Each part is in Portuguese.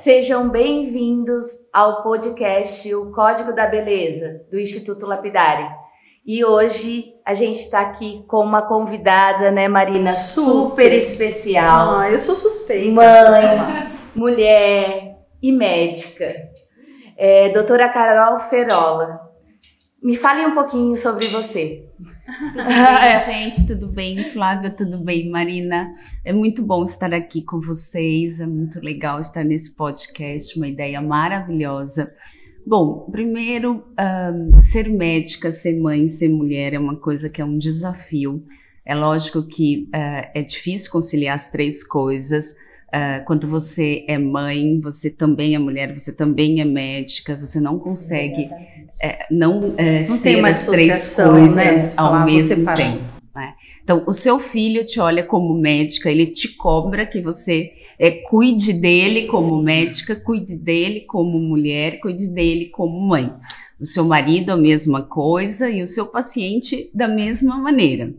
Sejam bem-vindos ao podcast O Código da Beleza, do Instituto Lapidari. E hoje a gente está aqui com uma convidada, né, Marina? Super, super especial. Ah, eu sou suspeita. Mãe, mulher e médica. É, doutora Carol Ferola. Me fale um pouquinho sobre você. Tudo bem, gente? Tudo bem, Flávia? Tudo bem, Marina? É muito bom estar aqui com vocês. É muito legal estar nesse podcast, uma ideia maravilhosa. Bom, primeiro, um, ser médica, ser mãe, ser mulher é uma coisa que é um desafio. É lógico que uh, é difícil conciliar as três coisas. Uh, quando você é mãe, você também é mulher, você também é médica, você não consegue é, não, é, não ser as três né? coisas né? ao mesmo tempo. Né? Então, o seu filho te olha como médica, ele te cobra que você é, cuide dele como Sim. médica, cuide dele como mulher, cuide dele como mãe. O seu marido, a mesma coisa, e o seu paciente, da mesma maneira.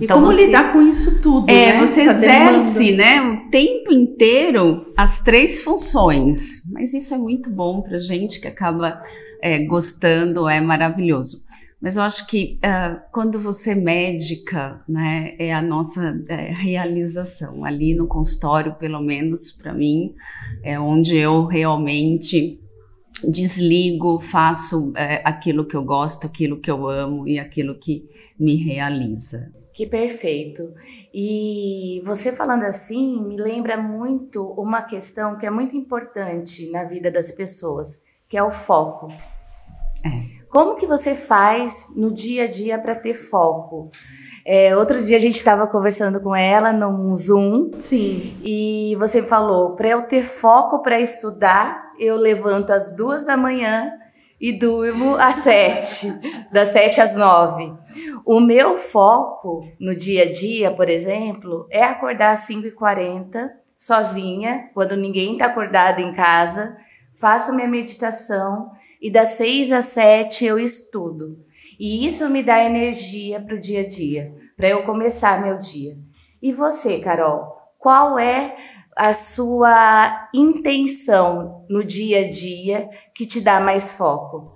E então como você, lidar com isso tudo? É, né? você Essa exerce, demanda. né, o tempo inteiro as três funções. Mas isso é muito bom para gente que acaba é, gostando, é maravilhoso. Mas eu acho que uh, quando você é médica, né, é a nossa é, realização. Ali no consultório, pelo menos para mim, é onde eu realmente desligo, faço é, aquilo que eu gosto, aquilo que eu amo e aquilo que me realiza. Que perfeito. E você falando assim me lembra muito uma questão que é muito importante na vida das pessoas, que é o foco. É. Como que você faz no dia a dia para ter foco? É, outro dia a gente estava conversando com ela num Zoom. Sim. E você falou: para eu ter foco para estudar, eu levanto às duas da manhã e durmo às sete, das sete às nove. O meu foco no dia a dia, por exemplo, é acordar às cinco e quarenta, sozinha, quando ninguém está acordado em casa, faço minha meditação e das seis às sete eu estudo. E isso me dá energia para o dia a dia, para eu começar meu dia. E você, Carol, qual é a sua intenção no dia a dia que te dá mais foco?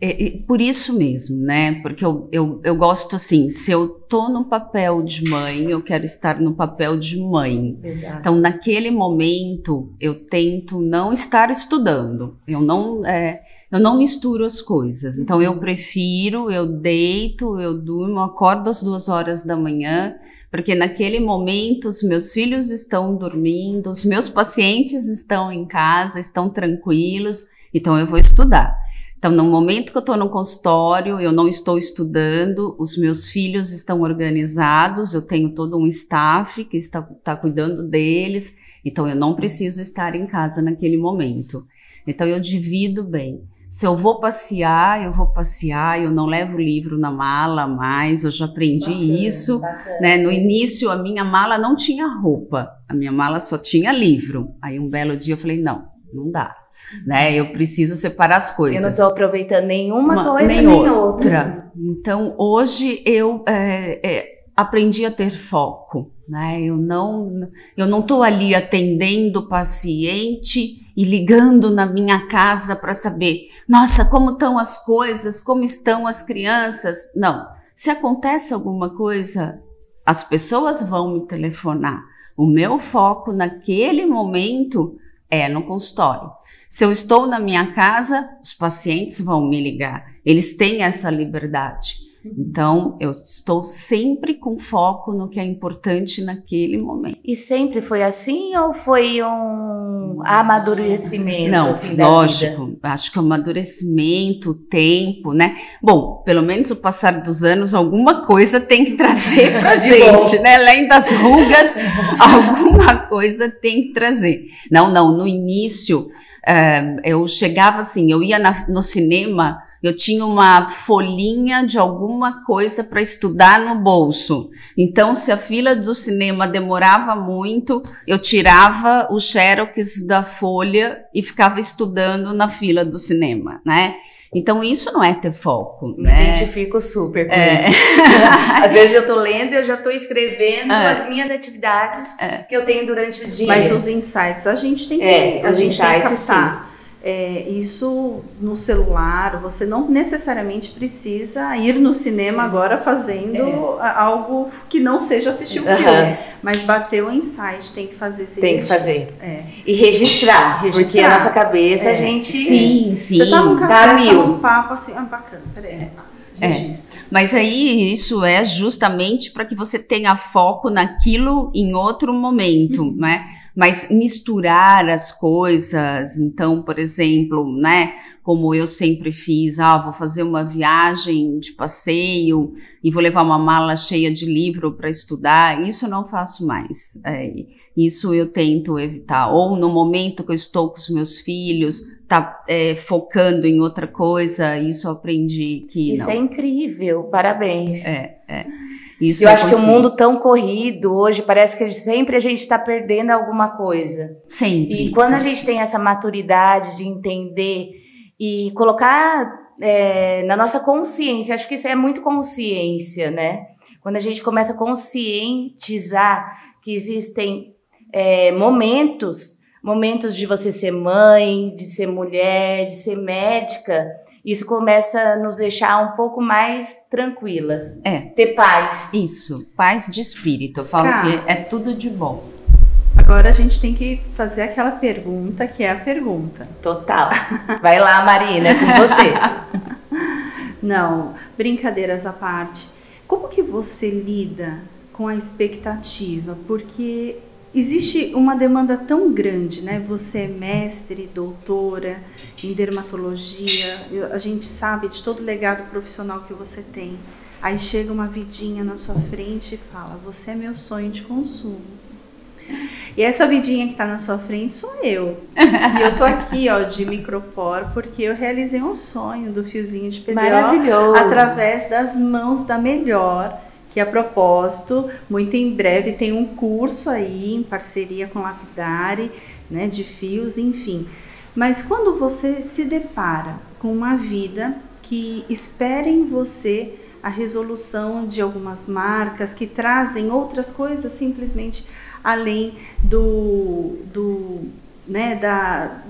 É, por isso mesmo, né? Porque eu, eu, eu gosto assim, se eu tô no papel de mãe, eu quero estar no papel de mãe. Exato. Então, naquele momento, eu tento não estar estudando. Eu não, é, eu não misturo as coisas. Então, eu uhum. prefiro, eu deito, eu durmo, acordo às duas horas da manhã, porque naquele momento os meus filhos estão dormindo, os meus pacientes estão em casa, estão tranquilos, então eu vou estudar. Então, no momento que eu estou no consultório, eu não estou estudando, os meus filhos estão organizados, eu tenho todo um staff que está, está cuidando deles, então eu não preciso estar em casa naquele momento. Então, eu divido bem. Se eu vou passear, eu vou passear, eu não levo livro na mala mais, eu já aprendi bacana, isso. Bacana. Né? No início, a minha mala não tinha roupa, a minha mala só tinha livro. Aí um belo dia eu falei: não, não dá né? Eu preciso separar as coisas. Eu não estou aproveitando nenhuma Uma, coisa nem, nem outra. outra. Então, hoje eu é, é, aprendi a ter foco, né? Eu não, eu não estou ali atendendo o paciente e ligando na minha casa para saber, nossa, como estão as coisas, como estão as crianças. Não. Se acontece alguma coisa, as pessoas vão me telefonar. O meu foco naquele momento é no consultório. Se eu estou na minha casa, os pacientes vão me ligar. Eles têm essa liberdade. Então, eu estou sempre com foco no que é importante naquele momento. E sempre foi assim ou foi um amadurecimento? Não, assim, lógico. Acho que o amadurecimento, o tempo, né? Bom, pelo menos o passar dos anos, alguma coisa tem que trazer pra gente, bom. né? Além das rugas, alguma coisa tem que trazer. Não, não, no início, uh, eu chegava assim, eu ia na, no cinema eu tinha uma folhinha de alguma coisa para estudar no bolso. Então, se a fila do cinema demorava muito, eu tirava o xerox da folha e ficava estudando na fila do cinema, né? Então, isso não é ter foco, Me né? identifico super com É. isso. Às vezes eu tô lendo e eu já tô escrevendo É. as minhas atividades que eu tenho durante o dia. Mas os insights a gente tem que, É, a gente tem que captar. É, isso no celular, você não necessariamente precisa ir no cinema agora fazendo a- algo que não seja assistir o Aham. filme. Mas bateu o insight, tem que fazer esse Tem que registro. fazer. É. E registrar, porque Registrar. a nossa cabeça, a É. gente... Sim, sim. Você tá num café, Tá tá mil. num papo assim, ah, bacana, peraí. É. Registra. Mas aí isso é justamente para que você tenha foco naquilo em outro momento, Uhum. né? Mas misturar as coisas, então, por exemplo, né? Como eu sempre fiz, ah, vou fazer uma viagem de passeio e vou levar uma mala cheia de livro para estudar. Isso eu não faço mais. É, isso eu tento evitar. Ou no momento que eu estou com os meus filhos, tá é, focando em outra coisa, isso eu aprendi que Isso não. é incrível, parabéns. Isso eu eu acho que o consigo. mundo tão corrido hoje, parece que sempre a gente está perdendo alguma coisa. Sempre. E quando a gente tem essa maturidade de entender e colocar é, na nossa consciência, acho que isso é muito consciência, né? Quando a gente começa a conscientizar que existem é, momentos, momentos de você ser mãe, de ser mulher, de ser médica, isso começa a nos deixar um pouco mais tranquilas. É. Ter paz. Isso, paz de espírito. Eu falo Cara. que é tudo de bom. Agora a gente tem que fazer aquela pergunta que é a pergunta. Total. Vai lá, Marina, é com você. Não, brincadeiras à parte. Como que você lida com a expectativa? Porque existe uma demanda tão grande, né? Você é mestre, doutora em dermatologia, a gente sabe de todo o legado profissional que você tem. Aí chega uma vidinha na sua frente e fala: Você é meu sonho de consumo. E essa vidinha que está na sua frente sou eu. E eu tô aqui, ó, de micropor, porque eu realizei um sonho do fiozinho de Maravilhoso. através das mãos da melhor, que a propósito, muito em breve tem um curso aí em parceria com Lapidare, né, de fios, enfim. Mas quando você se depara com uma vida que espera em você a resolução de algumas marcas que trazem outras coisas simplesmente além do, do né, da,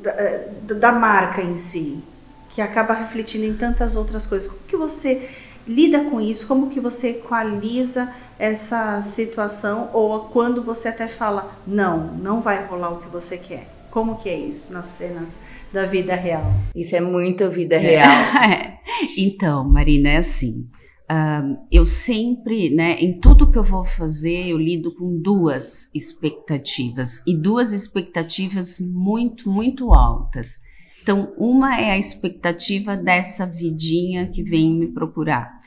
da, da marca em si, que acaba refletindo em tantas outras coisas. Como que você lida com isso? Como que você equaliza essa situação? Ou quando você até fala, não, não vai rolar o que você quer? Como que é isso nas cenas da vida real? Isso é muito vida real. É. Então, Marina, é assim. ahn, eu sempre, né, em tudo que eu vou fazer, eu lido com duas expectativas e duas expectativas muito, muito altas. Então, uma é a expectativa dessa vidinha que vem me procurar.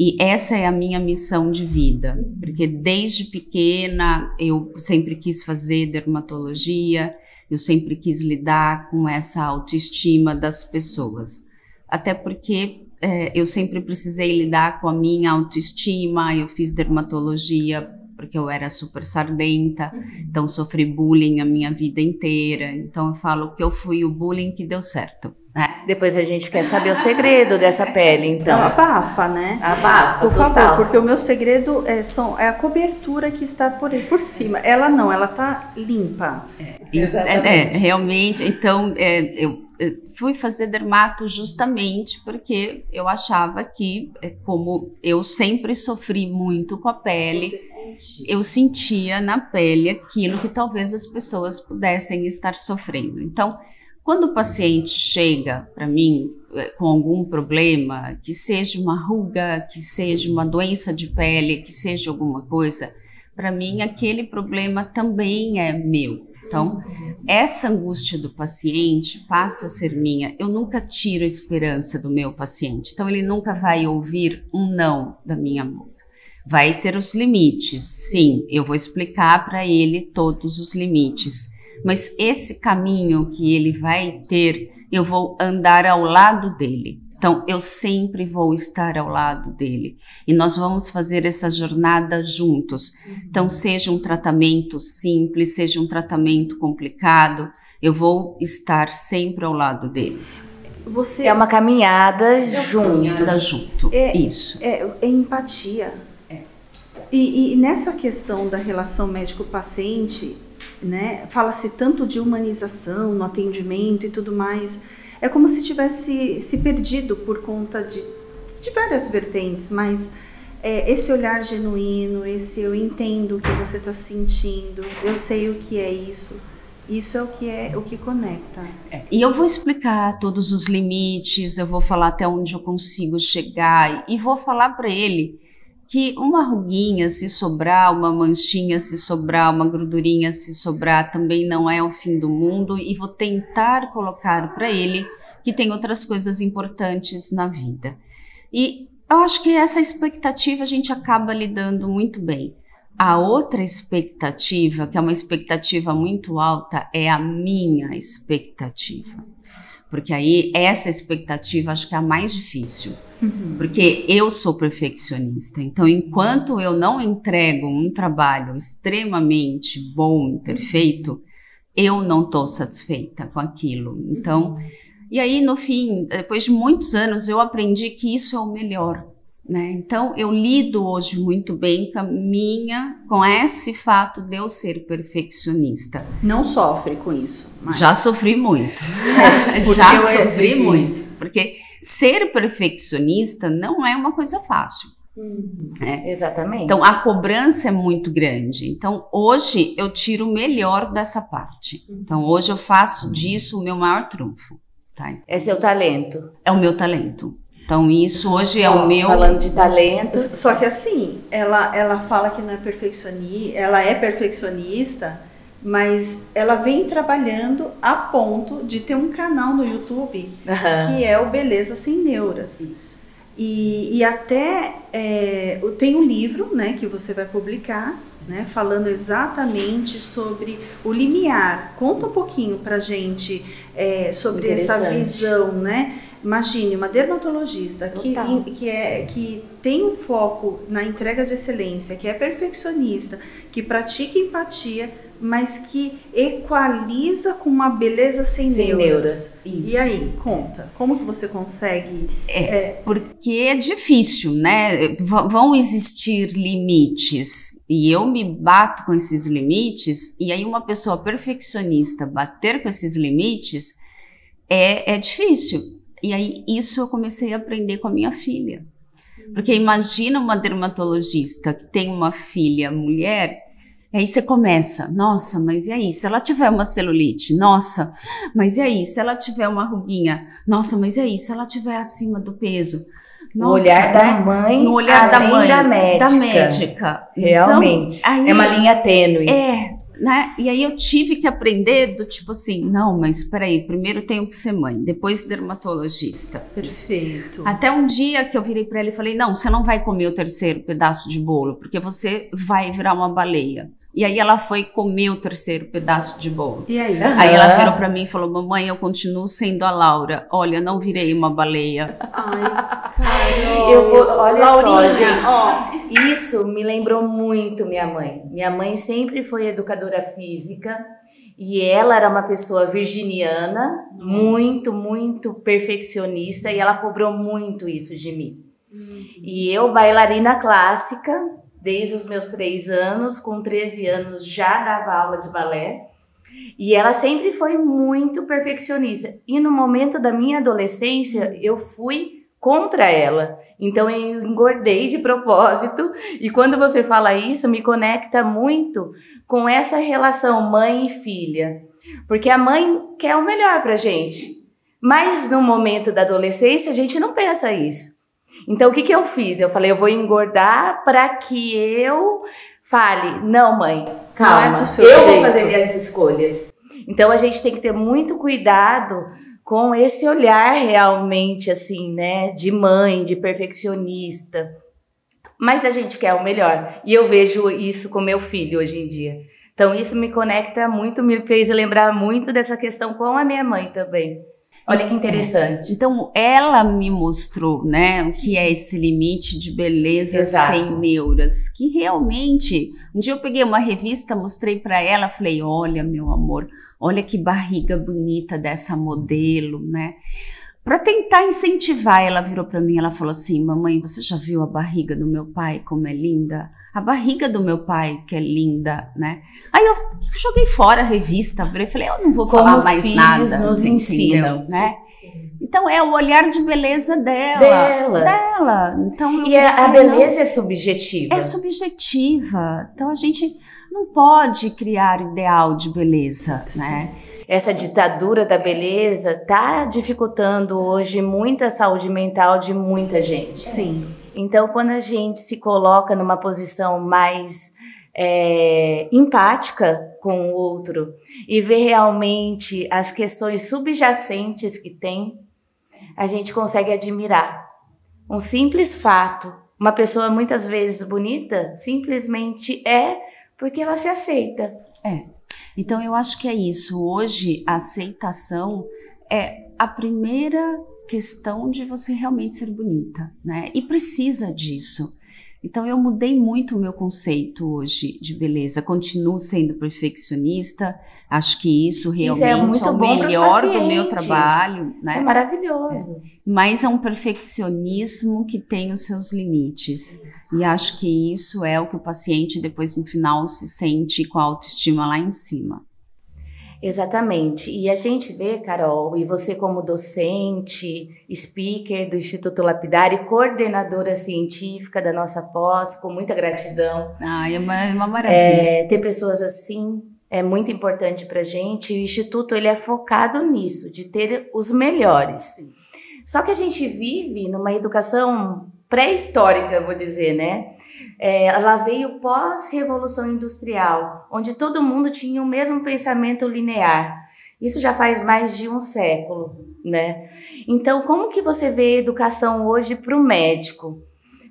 E essa é a minha missão de vida, porque desde pequena eu sempre quis fazer dermatologia, eu sempre quis lidar com essa autoestima das pessoas. Até porque é, eu sempre precisei lidar com a minha autoestima, eu fiz dermatologia porque eu era super sardenta, então sofri bullying a minha vida inteira. Então eu falo que eu fui o bullying que deu certo. Né? Depois a gente quer saber o segredo dessa pele, então. Então, abafa, né? Abafa, Por favor, total. porque o meu segredo é, são, é a cobertura que está por, aí, por cima. Ela não, ela tá limpa. E- Exatamente. É, é, realmente, então é, eu, eu fui fazer dermato justamente porque eu achava que, é, como eu sempre sofri muito com a pele, eu sentia na pele aquilo que talvez as pessoas pudessem estar sofrendo. Então, quando o paciente chega para mim eh, com algum problema, que seja uma ruga, que seja uma doença de pele, que seja alguma coisa, para mim aquele problema também é meu. Então, essa angústia do paciente passa a ser minha. Eu nunca tiro a esperança do meu paciente. Então, ele nunca vai ouvir um não da minha boca. Vai ter os limites, sim. Eu vou explicar para ele todos os limites. Mas esse caminho que ele vai ter, eu vou andar ao lado dele. Então, eu sempre vou estar ao lado dele. E nós vamos fazer essa jornada juntos. Então, seja um tratamento simples, seja um tratamento complicado, eu vou estar sempre ao lado dele. você É uma caminhada juntos. Caminhada junto. É- Isso. é, é empatia. E, e nessa questão da relação médico-paciente, né, fala-se tanto de humanização no atendimento e tudo mais. É como se tivesse se perdido por conta de, de várias vertentes, mas é, esse olhar genuíno, esse eu entendo o que você está sentindo, eu sei o que é isso. Isso é o que é o que conecta. E eu vou explicar todos os limites, eu vou falar até onde eu consigo chegar e vou falar para ele que uma ruguinha se sobrar, uma manchinha se sobrar, uma gordurinha se sobrar também não é o fim do mundo e vou tentar colocar para ele que tem outras coisas importantes na vida. E eu acho que essa expectativa a gente acaba lidando muito bem. A outra expectativa, que é uma expectativa muito alta, é a minha expectativa. Porque aí essa expectativa acho que é a mais difícil. Porque eu sou perfeccionista. Então, enquanto eu não entrego um trabalho extremamente bom e perfeito, eu não estou satisfeita com aquilo. Então, e aí no fim, depois de muitos anos, eu aprendi que isso é o melhor. Né? Então, eu lido hoje muito bem com a minha, com esse fato de eu ser perfeccionista. Não sofre com isso. Mas... Já sofri muito. Já sofri muito. Porque ser perfeccionista não é uma coisa fácil. né? Exatamente. Então, a cobrança é muito grande. Então, hoje eu tiro o melhor dessa parte. Então, hoje eu faço disso o meu maior trunfo. Tá? é seu talento. É o meu talento. Então, isso hoje é o meu. Falando de talentos, Só que assim, ela, ela fala que não é perfeccionista, ela é perfeccionista, mas ela vem trabalhando a ponto de ter um canal no YouTube aham, que é o Beleza Sem Neuras. E, e até é, tem um livro né, que você vai publicar, né, falando exatamente sobre o limiar. Conta um pouquinho pra gente é, sobre essa visão, né? Imagine uma dermatologista que, que, é, que tem um foco na entrega de excelência, que é perfeccionista, que pratica empatia, mas que equaliza com uma beleza sem, sem neuras. neuras. Isso. E aí, conta, como que você consegue? Porque é difícil, né? V- vão existir limites e eu me bato com esses limites, e aí uma pessoa perfeccionista bater com esses limites é, é difícil. E aí isso eu comecei a aprender com a minha filha. Porque imagina uma dermatologista que tem uma filha mulher, aí você começa, nossa, mas e aí, se ela tiver uma celulite? Nossa, mas e aí, se ela tiver uma ruguinha? Nossa, mas e aí, se ela tiver acima do peso? No Nossa, olhar da né? mãe, no olhar da mãe, da médica. da médica. Realmente. Então, aí- é uma linha tênue. É, né? E aí eu tive que aprender do tipo assim, não, mas peraí, primeiro tenho que ser mãe, depois dermatologista. Perfeito. Até um dia que eu virei pra ela e falei: Não, você não vai comer o terceiro pedaço de bolo, porque você vai virar uma baleia. E aí ela foi comer o terceiro pedaço de bolo. E aí? Ah. Aí ela virou pra mim e falou: Mamãe, eu continuo sendo a Laura. Olha, não virei uma baleia. Ai. Eu vou- olha só, Laurinha, gente. ó. Isso me lembrou muito minha mãe. Minha mãe sempre foi educadora física e ela era uma pessoa virginiana, muito, muito perfeccionista e ela cobrou muito isso de mim. E eu, bailarina clássica, desde os meus três anos, com 13 anos já dava aula de balé. E ela sempre foi muito perfeccionista. E no momento da minha adolescência, eu fui contra ela. Então eu engordei de propósito. E quando você fala isso, me conecta muito com essa relação mãe e filha. Porque a mãe quer o melhor pra gente. Mas no momento da adolescência, a gente não pensa isso. Então o que, que eu fiz? Eu falei, eu vou engordar para que eu fale, não, mãe, calma, Não é eu vou jeito." fazer minhas escolhas. Então a gente tem que ter muito cuidado com esse olhar realmente assim, né, de mãe, de perfeccionista. Mas a gente quer o melhor. E eu vejo isso com meu filho hoje em dia. Então isso me conecta muito, me fez lembrar muito dessa questão com a minha mãe também. Olha que interessante. Então, ela me mostrou, né, o que é esse limite de beleza Exato. sem neuras. Que realmente, um dia eu peguei uma revista, mostrei pra ela, falei: Olha, meu amor, olha que barriga bonita dessa modelo, né? Para tentar incentivar, ela virou para mim, ela falou assim: "Mamãe, você já viu a barriga do meu pai como é linda?" A barriga do meu pai, que é linda, né? Aí eu joguei fora a revista, virei e falei, eu não vou Como falar mais nada. nos ensinam. né? Então é o olhar de beleza dela. Dela. Dela. Então, E a, a falei, não, beleza é subjetiva. é subjetiva. Então a gente não pode criar ideal de beleza, né? Essa ditadura da beleza está dificultando hoje muita saúde mental de muita gente. Sim. Então, quando a gente se coloca numa posição mais é, empática com o outro e vê realmente as questões subjacentes que tem, a gente consegue admirar. Um simples fato, uma pessoa muitas vezes bonita, simplesmente é porque ela se aceita. Então eu acho que é isso. Hoje a aceitação é a primeira questão de você realmente ser bonita, né? E precisa disso. Então eu mudei muito o meu conceito hoje de beleza. Continuo sendo perfeccionista. Acho que isso realmente Isso é muito o bom melhor do meu trabalho, É né? maravilhoso. Mas é um perfeccionismo que tem os seus limites. E acho que isso é o que o paciente depois no final se sente com a autoestima lá em cima. Exatamente. E a gente vê, Carol, e você como docente, speaker do Instituto Lapidar e coordenadora científica da nossa pós, com muita gratidão. Ai, é uma, é uma maravilha. É, ter pessoas assim é muito importante para gente. E o Instituto ele é focado nisso, de ter os melhores. Só que a gente vive numa educação pré-histórica, vou dizer, né? É, ela veio pós-revolução industrial, onde todo mundo tinha o mesmo pensamento linear. Isso já faz mais de um século, né? Então, como que você vê a educação hoje para o médico?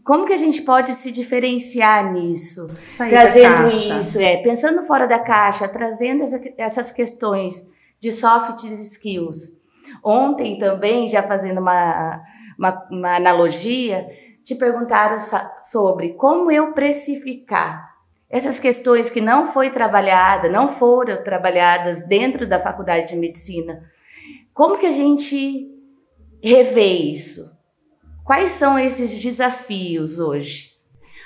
Como que a gente pode se diferenciar nisso? Sair trazendo isso, é, pensando fora da caixa, trazendo essa- essas questões de soft skills. Ontem também, já fazendo uma, uma, uma analogia, te perguntaram sobre como eu precificar essas questões que não foi trabalhada, não foram trabalhadas dentro da faculdade de medicina. Como que a gente revê isso? Quais são esses desafios hoje?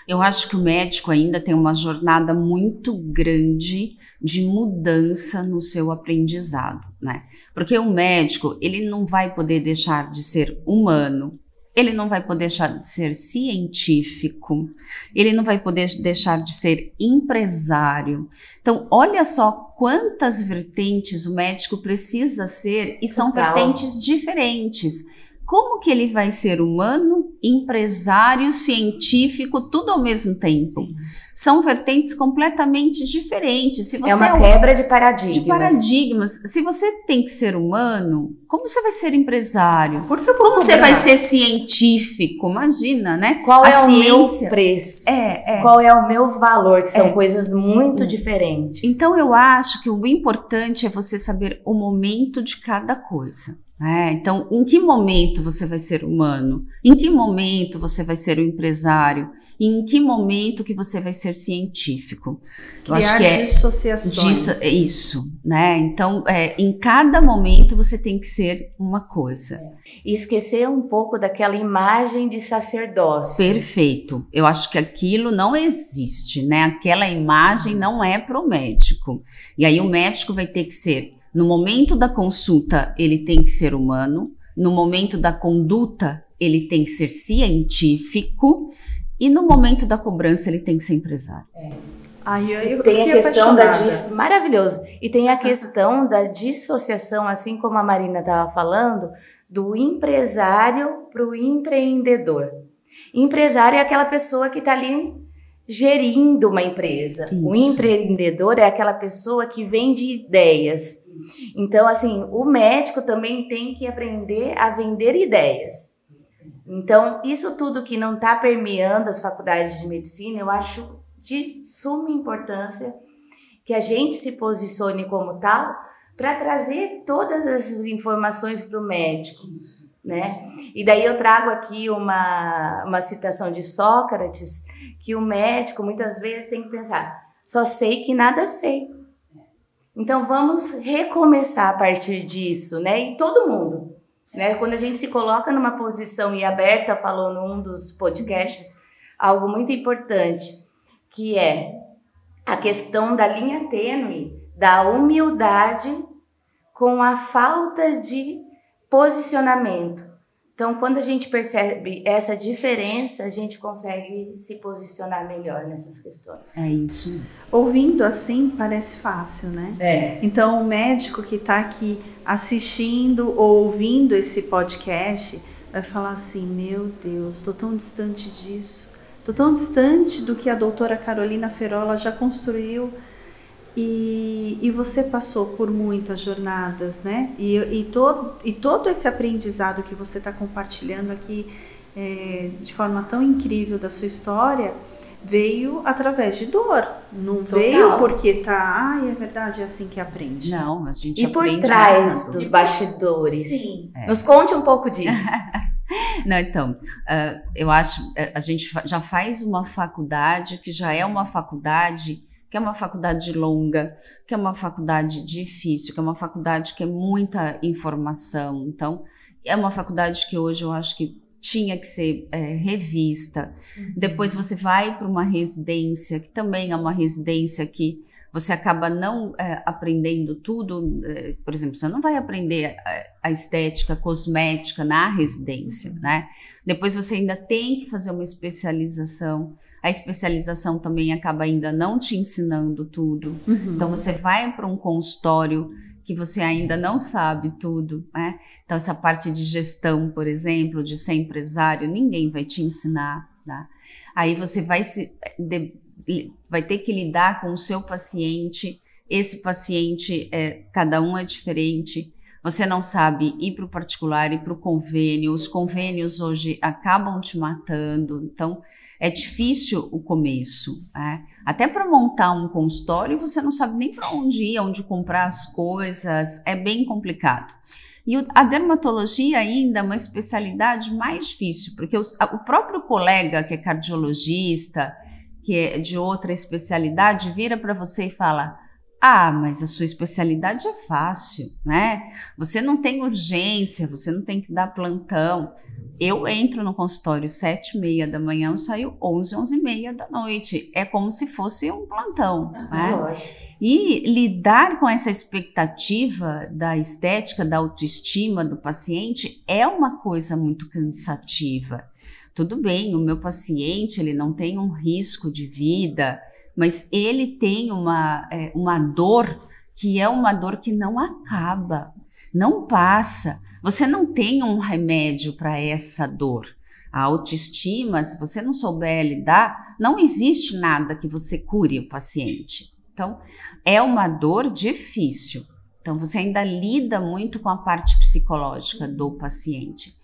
Eu acho que o médico ainda tem uma jornada muito grande de mudança no seu aprendizado, né? Porque o médico, ele não vai poder deixar de ser humano, ele não vai poder deixar de ser científico, ele não vai poder deixar de ser empresário. Então, olha só quantas vertentes o médico precisa ser e são Total. vertentes diferentes. Como que ele vai ser humano, empresário, científico, tudo ao mesmo tempo? São vertentes completamente diferentes. Se você É uma um- quebra de paradigmas. de paradigmas. Se você tem que ser humano, como você vai ser empresário? Por Como você cobrar? vai ser científico? Imagina, né? Qual A é o meu ciência- preço? É, é. Qual é o meu valor? Que são É. coisas muito diferentes. Então eu acho que o importante é você saber o momento de cada coisa. Né? então, em que momento você vai ser humano? Em que momento você vai ser o empresário? E em que momento que você vai ser científico? Eu acho Criar que é dissociações. disso- é isso, né? Então, é, em cada momento você tem que ser uma coisa. E esquecer um pouco daquela imagem de sacerdócio. Perfeito. Eu acho que aquilo não existe, né? Aquela imagem não é para o médico. E aí o médico vai ter que ser, no momento da consulta, ele tem que ser humano, no momento da conduta, ele tem que ser científico, e no momento da cobrança, ele tem que ser empresário. Ai, eu, eu Tem a questão da apaixonada. dif- maravilhoso. E tem a questão da dissociação, assim como a Marina estava falando, do empresário para o empreendedor. Empresário é aquela pessoa que está ali gerindo uma empresa. O Isso. empreendedor é aquela pessoa que vende ideias. Então, assim, o médico também tem que aprender a vender ideias. Então, isso tudo que não está permeando as faculdades de medicina, eu acho de suma importância que a gente se posicione como tal para trazer todas essas informações para o médico, né? E daí eu trago aqui uma, uma citação de Sócrates, que o médico muitas vezes tem que pensar, só sei que nada sei. Então vamos recomeçar a partir disso, né? E todo mundo, Né? Quando a gente se coloca numa posição, e a Berta falou num dos podcasts algo muito importante, que é a questão da linha tênue, da humildade com a falta de posicionamento. Então, quando a gente percebe essa diferença, a gente consegue se posicionar melhor nessas questões. É isso. Ouvindo assim, parece fácil, né? É. Então, o médico que está aqui assistindo ou ouvindo esse podcast vai falar assim: Meu Deus, estou tão distante disso, estou tão distante do que a doutora Carolina Ferola já construiu e, e você passou por muitas jornadas, né? E, e, todo, e todo esse aprendizado que você está compartilhando aqui é, de forma tão incrível da sua história veio através de dor. Não Total. veio porque tá, ai, é verdade, é assim que aprende. Não, a gente E por trás dos bastidores. Sim. É. Nos conte um pouco disso. Não, então, uh, eu acho, a gente já faz uma faculdade que já é uma faculdade que é uma faculdade longa, que é uma faculdade difícil, que é uma faculdade que é muita informação. Então, é uma faculdade que hoje eu acho que tinha que ser é, revista. Uhum. Depois você vai para uma residência, que também é uma residência que você acaba não é, aprendendo tudo. É, por exemplo, você não vai aprender a, a, estética cosmética na residência, né? Depois você ainda tem que fazer uma especialização. A especialização também acaba ainda não te ensinando tudo. Uhum. Então você vai para um consultório que você ainda não sabe tudo, né? Então essa parte de gestão, por exemplo, de ser empresário, ninguém vai te ensinar, tá? Aí você vai se de, vai ter que lidar com o seu paciente. Esse paciente é cada um é diferente. Você não sabe ir para o particular e para o convênio. Os convênios hoje acabam te matando. Então, é difícil o começo. Né? Até para montar um consultório, você não sabe nem para onde ir, onde comprar as coisas, é bem complicado. E a dermatologia ainda é uma especialidade mais difícil, porque os, o próprio colega que é cardiologista, que é de outra especialidade, vira para você e fala: ah, mas a sua especialidade é fácil, né? Você não tem urgência, você não tem que dar plantão. Eu entro no consultório sete e meia da manhã, eu saio onze, onze e meia da noite. É como se fosse um plantão, ah, né? Lógico. E lidar com essa expectativa da estética, da autoestima do paciente é uma coisa muito cansativa. Tudo bem, o meu paciente ele não tem um risco de vida, mas ele tem uma, é, uma dor que é uma dor que não acaba, não passa. Você não tem um remédio para essa dor. A autoestima, se você não souber lidar, não existe nada que você cure o paciente. Então, é uma dor difícil. Então, você ainda lida muito com a parte psicológica do paciente.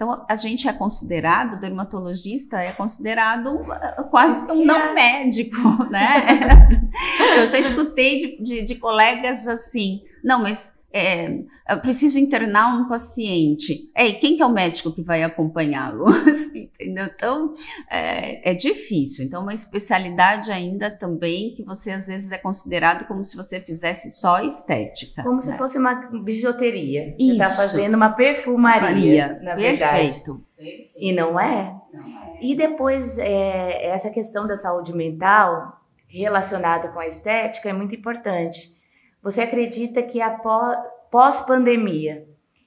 Então, a gente é considerado, dermatologista é considerado uh, quase um não médico, né? Eu já escutei de, de, de colegas assim, não, mas é, eu preciso internar um paciente. É, quem que é o médico que vai acompanhá-lo? Entendeu? Então, é, é, difícil. Então, uma especialidade ainda também que você às vezes é considerado como se você fizesse só estética. Como né? se fosse uma bijuteria. Você está fazendo uma perfumaria, na verdade. Perfeito. E não é? Não é. E depois, é, essa questão da saúde mental relacionada com a estética é muito importante você acredita que pós-pandemia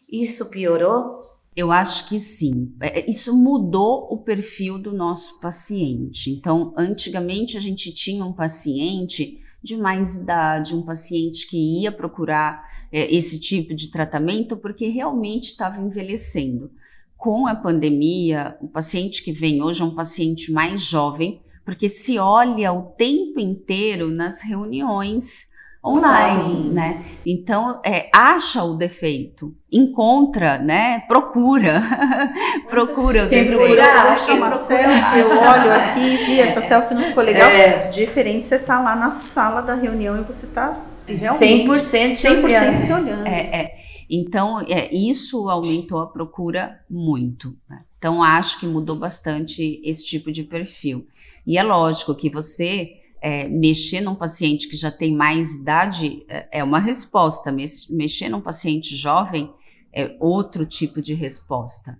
isso piorou? Eu acho que sim. É, é, isso mudou o perfil do nosso paciente. Então, antigamente a gente tinha um paciente de mais idade, um paciente que ia procurar é, esse tipo de tratamento porque realmente estava envelhecendo. Com a pandemia, o paciente que vem hoje é um paciente mais jovem, porque se olha o tempo inteiro nas reuniões online, Sim. né? Então, é, acha o defeito, encontra, né? Procura, procura o defeito. Procura, acha uma selfie, eu olho aqui, vi, essa selfie não ficou legal. É. Diferente você tá lá na sala da reunião e você tá realmente 100%, 100 se olhando. É, é. Então, é, isso aumentou a procura muito. Né? Então, acho que mudou bastante esse tipo de perfil. E é lógico que você é, mexer num paciente que já tem mais idade é, é uma resposta. Mexer num paciente jovem é outro tipo de resposta.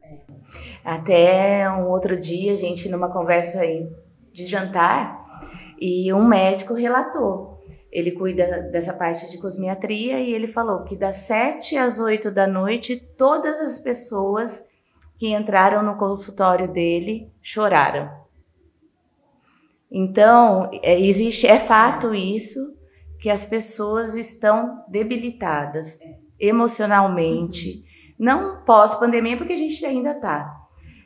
Até um outro dia, a gente, numa conversa aí de jantar, e um médico relatou. Ele cuida dessa parte de cosmiatria e ele falou que das 7 às 8 da noite, todas as pessoas que entraram no consultório dele choraram. Então, é, existe, é fato isso, que as pessoas estão debilitadas emocionalmente, não pós-pandemia, porque a gente ainda está,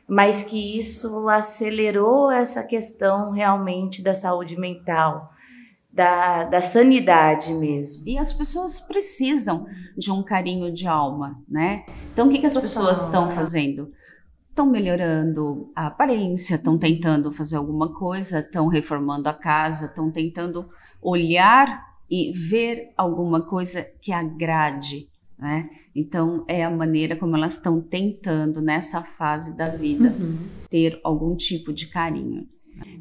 mas que isso acelerou essa questão realmente da saúde mental, da, da sanidade mesmo. E as pessoas precisam de um carinho de alma, né? Então, o que, que as pessoas estão fazendo? Estão melhorando a aparência, estão tentando fazer alguma coisa, estão reformando a casa, estão tentando olhar e ver alguma coisa que agrade, né? Então, é a maneira como elas estão tentando, nessa fase da vida, uhum. ter algum tipo de carinho.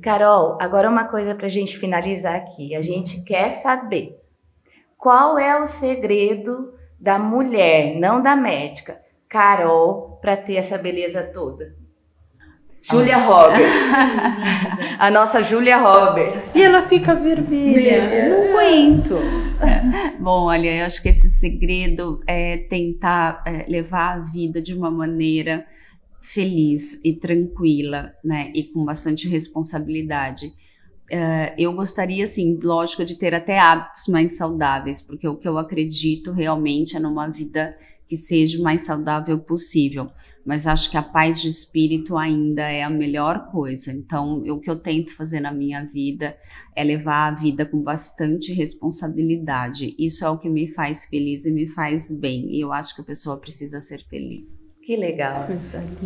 Carol, agora uma coisa para a gente finalizar aqui. A gente quer saber qual é o segredo da mulher, não da médica, Carol, para ter essa beleza toda. Julia Roberts. a nossa Julia Roberts. E ela fica vermelha. Não aguento. Bom, olha, eu acho que esse segredo é tentar é, levar a vida de uma maneira feliz e tranquila, né? E com bastante responsabilidade. Uh, eu gostaria, assim, lógico, de ter até hábitos mais saudáveis, porque o que eu acredito realmente é numa vida que seja o mais saudável possível. Mas acho que a paz de espírito ainda é a melhor coisa. Então, o que eu tento fazer na minha vida é levar a vida com bastante responsabilidade. Isso é o que me faz feliz e me faz bem. E eu acho que a pessoa precisa ser feliz. Que legal.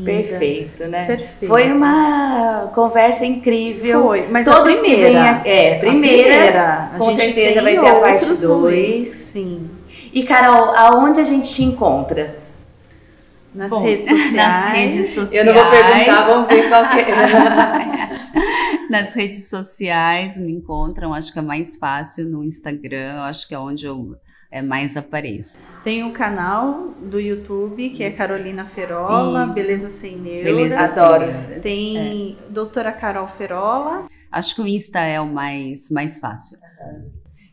Perfeito, né? Perfeito. Foi uma conversa incrível. Foi, mas Todos a primeira. Que é, primeira, primeira. com certeza vai ter a parte 2. Sim. E Carol, aonde a gente te encontra? Nas Bom, redes sociais. Nas redes sociais. Eu não vou perguntar, vamos ver qual é. nas redes sociais me encontram, acho que é mais fácil no Instagram, acho que é onde eu é, mais apareço. Tem um canal do YouTube que é Carolina Ferola, Isso. Beleza Sem Neuras. Beleza Adoro. Tem é. Doutora Carol Ferola. Acho que o Insta é o mais, mais fácil.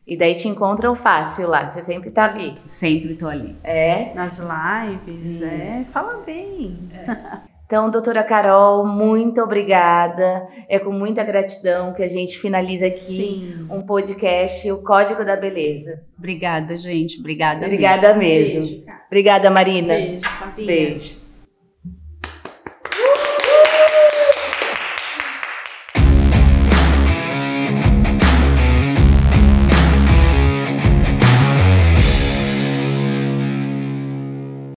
E daí te encontram fácil lá, você sempre tá ali. Sempre tô ali. É? Nas lives, é. Fala bem. É. Então, doutora Carol, muito obrigada. É com muita gratidão que a gente finaliza aqui Sim. um podcast, o Código da Beleza. Obrigada, gente. Obrigada, Obrigada mesmo. mesmo. Beijo, obrigada, Marina. Beijo, Beijo.